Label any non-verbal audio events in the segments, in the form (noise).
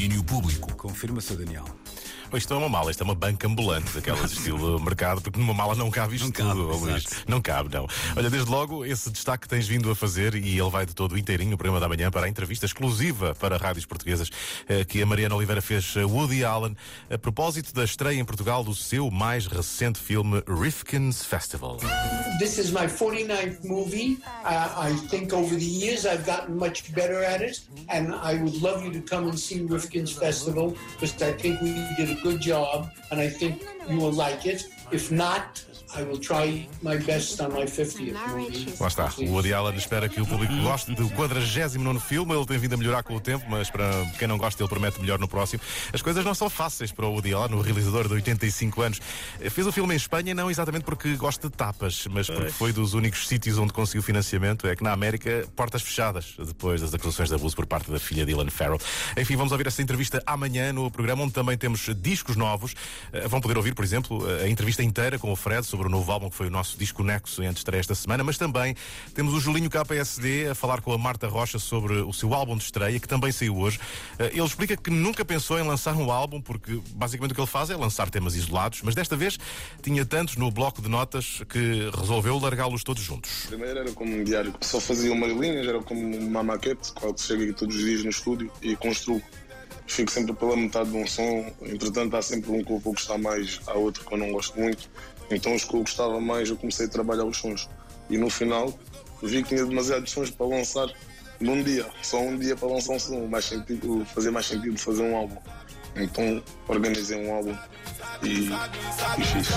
domínio público. Confirma, Sr. Daniel. Isto é uma mala, isto é uma banca ambulante, daquelas estilo mercado, porque numa mala não cabe isto Não cabe, tudo, Luís. Não cabe, não. Olha, desde logo, esse destaque que tens vindo a fazer, e ele vai de todo inteirinho no programa da manhã para a entrevista exclusiva para rádios portuguesas eh, que a Mariana Oliveira fez a Woody Allen, a propósito da estreia em Portugal do seu mais recente filme Rifkin's Festival. This is my 49th movie. Uh, I think over the years I've gotten much better at it, and I would love you to come and see Rifkin's Festival because I think we did a good job, and I think you will like it. If not, I will try my best on my 50th movie. Lá está. O Woody Allen espera que o público goste do 49 filme. Ele tem vindo a melhorar com o tempo, mas para quem não gosta, ele promete melhor no próximo. As coisas não são fáceis para o Woody Allen, o realizador de 85 anos. Fez o filme em Espanha, não exatamente porque gosta de tapas, mas porque foi dos únicos sítios onde conseguiu financiamento. É que na América, portas fechadas, depois das acusações de abuso por parte da filha de Dylan Farrell. Enfim, vamos ouvir essa entrevista amanhã no programa, onde também temos discos novos. Eh, Vão poder ouvir, por exemplo, a entrevista inteira com o Fred sobre o novo álbum que foi o nosso disco Nexo antes de esta semana, mas também temos o Julinho KPSD a falar com a Marta Rocha sobre o seu álbum de estreia, que também saiu hoje. Eh, Ele explica que nunca pensou em lançar um álbum, porque basicamente o que ele faz é lançar temas isolados, mas desta vez tinha tantos no bloco de notas que resolveu largá-los todos juntos. Primeiro era como um diário, só fazia umas linhas, era como uma maquete, qual que chega aqui todos os dias no estúdio e construo. Fico sempre pela metade de um som, entretanto há sempre um que eu vou gostar mais, há outro que eu não gosto muito. Então os que eu gostava mais eu comecei a trabalhar os sons. E no final vi que tinha demasiados sons para lançar num dia, só um dia para lançar um som, mais sentido, fazia mais sentido fazer um álbum. Então organizei um álbum e, e fiz.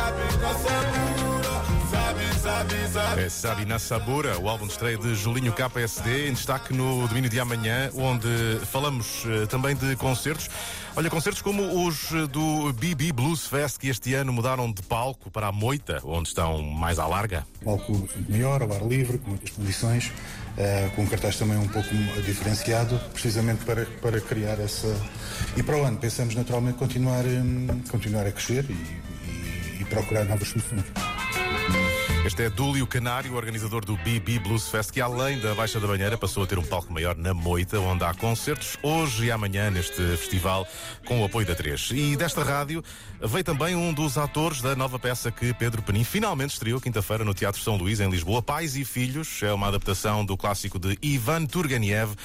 É Sabe na Sabura, o álbum de estreia de Julinho KPSD, em destaque no domínio de amanhã, onde falamos eh, também de concertos. Olha, concertos como os eh, do BB Blues Fest, que este ano mudaram de palco para a Moita, onde estão mais à larga. palco maior, ao ar livre, com muitas condições, eh, com um cartaz também um pouco diferenciado, precisamente para, para criar essa. E para o ano pensamos naturalmente continuar, hum, continuar a crescer e, e- e procurar novas soluções. Este é Dúlio Canário, organizador do BB Blues Fest, que além da Baixa da Banheira passou a ter um palco maior na Moita, onde há concertos hoje e amanhã neste festival com o apoio da 3. E desta rádio veio também um dos atores da nova peça que Pedro Penin finalmente estreou quinta-feira no Teatro São Luís, em Lisboa. Pais e Filhos é uma adaptação do clássico de Ivan Turgenev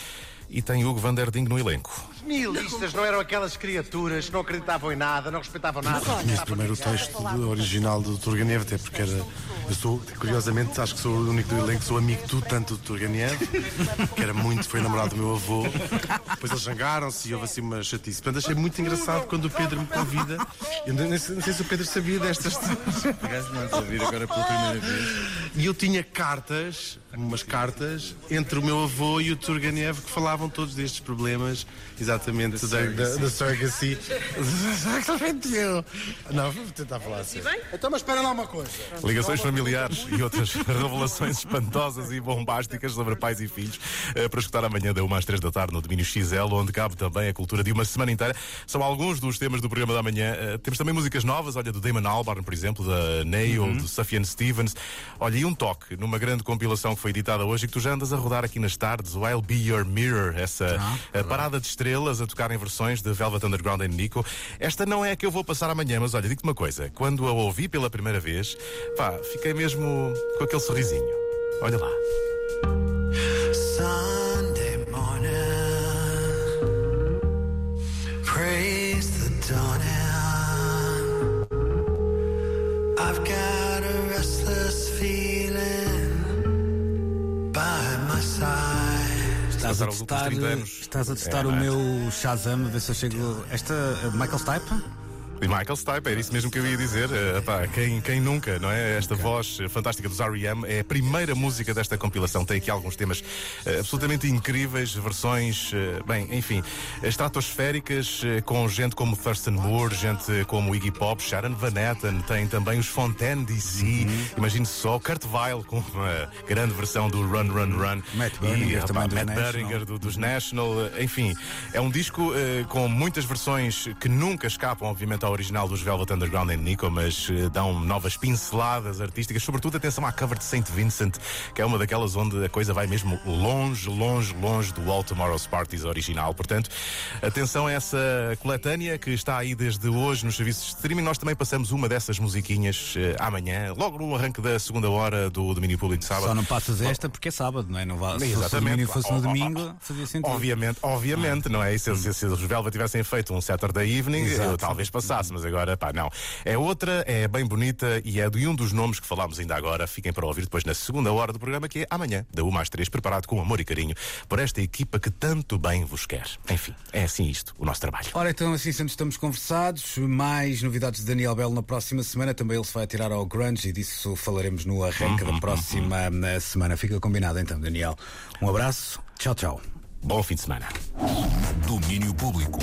e tem Hugo Van Der Ding no elenco. Nihilistas não eram aquelas criaturas que não acreditavam em nada, não respeitavam nada. Conheço primeiro o texto original do Turgenev, até porque era. Eu sou, curiosamente, acho que sou o único do elenco que sou amigo do tanto do Turgenev, que era muito, foi namorado do meu avô. Depois eles zangaram-se e houve assim uma chatice. Portanto, achei muito engraçado quando o Pedro me convida. Eu não sei, não sei se o Pedro sabia destas não sabia agora pela primeira vez. E eu tinha cartas, umas cartas, entre o meu avô e o Turgenev que falavam todos destes problemas, exatamente, da, da, da surrogacy. (laughs) Não, vou tentar falar assim. Então, mas espera lá uma coisa. Ligações familiares e outras (laughs) revelações espantosas e bombásticas sobre pais e filhos eh, para escutar amanhã da 1 às 3 da tarde no Domínio XL, onde cabe também a cultura de uma semana inteira. São alguns dos temas do programa da manhã. Eh, Temos também músicas novas, olha, do Damon Albarn, por exemplo, da Nail, do Safian Stevens. Olha, e um toque numa grande compilação que foi editada hoje e que tu já andas a rodar aqui nas tardes, o I'll Be Your Mirror, essa eh, parada de estrelas a tocar em versões de Velvet Underground e Nico. Esta não é a que eu vou passar amanhã, mas olha, digo-te uma coisa, quando a ouvi pela primeira vez, pá, fiquei mesmo com aquele sorrisinho. Olha lá. Sunday morning, praise the dawning. I've got a restless feeling by my side. Estás a testar, 30 anos. estás a testar É, o meu Shazam, a ver se eu chego. Esta, eh, Michael Stipe? E Michael Stipe, era isso mesmo que eu ia dizer. Eh, pá, quem, quem nunca, não é? Esta voz fantástica dos R.E.M. é a primeira música desta compilação. Tem aqui alguns temas eh, absolutamente incríveis, versões, eh, bem, enfim, estratosféricas, com gente como Thurston Moore, gente como Iggy Pop, Sharon Van Etten, tem também os Fontaine DC, imagine só, Kurt Weill com uma grande versão do Run, Run, Run. Matt Berninger e, rapaz, Matt National. Berninger do- dos National, eh, enfim, é um disco com muitas versões que nunca escapam, obviamente, ao original dos Velvet Underground em Nico, mas eh, dão novas pinceladas artísticas, sobretudo atenção à cover de Saint Vincent, que é uma daquelas onde a coisa vai mesmo longe, longe, longe do All Tomorrow's Parties original. Portanto, atenção a essa coletânea que está aí desde hoje nos serviços de streaming. Nós também passamos uma dessas musiquinhas eh, amanhã, logo no arranque da segunda hora do domínio público de sábado. Só não passas esta porque é sábado, não é? Não vá, se fosse o Exatamente. domingo fosse no domingo, fazia sentido. Obviamente, obviamente, não é? E Se, se, se os Velvet tivessem feito um Saturday Evening, eu talvez passasse, mas agora, pá, não. É outra, é bem bonita e é de um dos nomes que falámos ainda agora. Fiquem para ouvir depois na segunda hora do programa, que é amanhã, da 1 às 3, preparado com amor e carinho por esta equipa que tanto bem vos quer. Enfim, é assim isto, o nosso trabalho. Ora, então assim sendo estamos conversados. Mais novidades de Daniel Bell na próxima semana. Também ele se vai tirar ao grunge e disso falaremos no arranque da próxima eh, semana. Fica combinado então, Daniel. Um abraço. Tchau, tchau. Bom fim de semana. Domínio Público.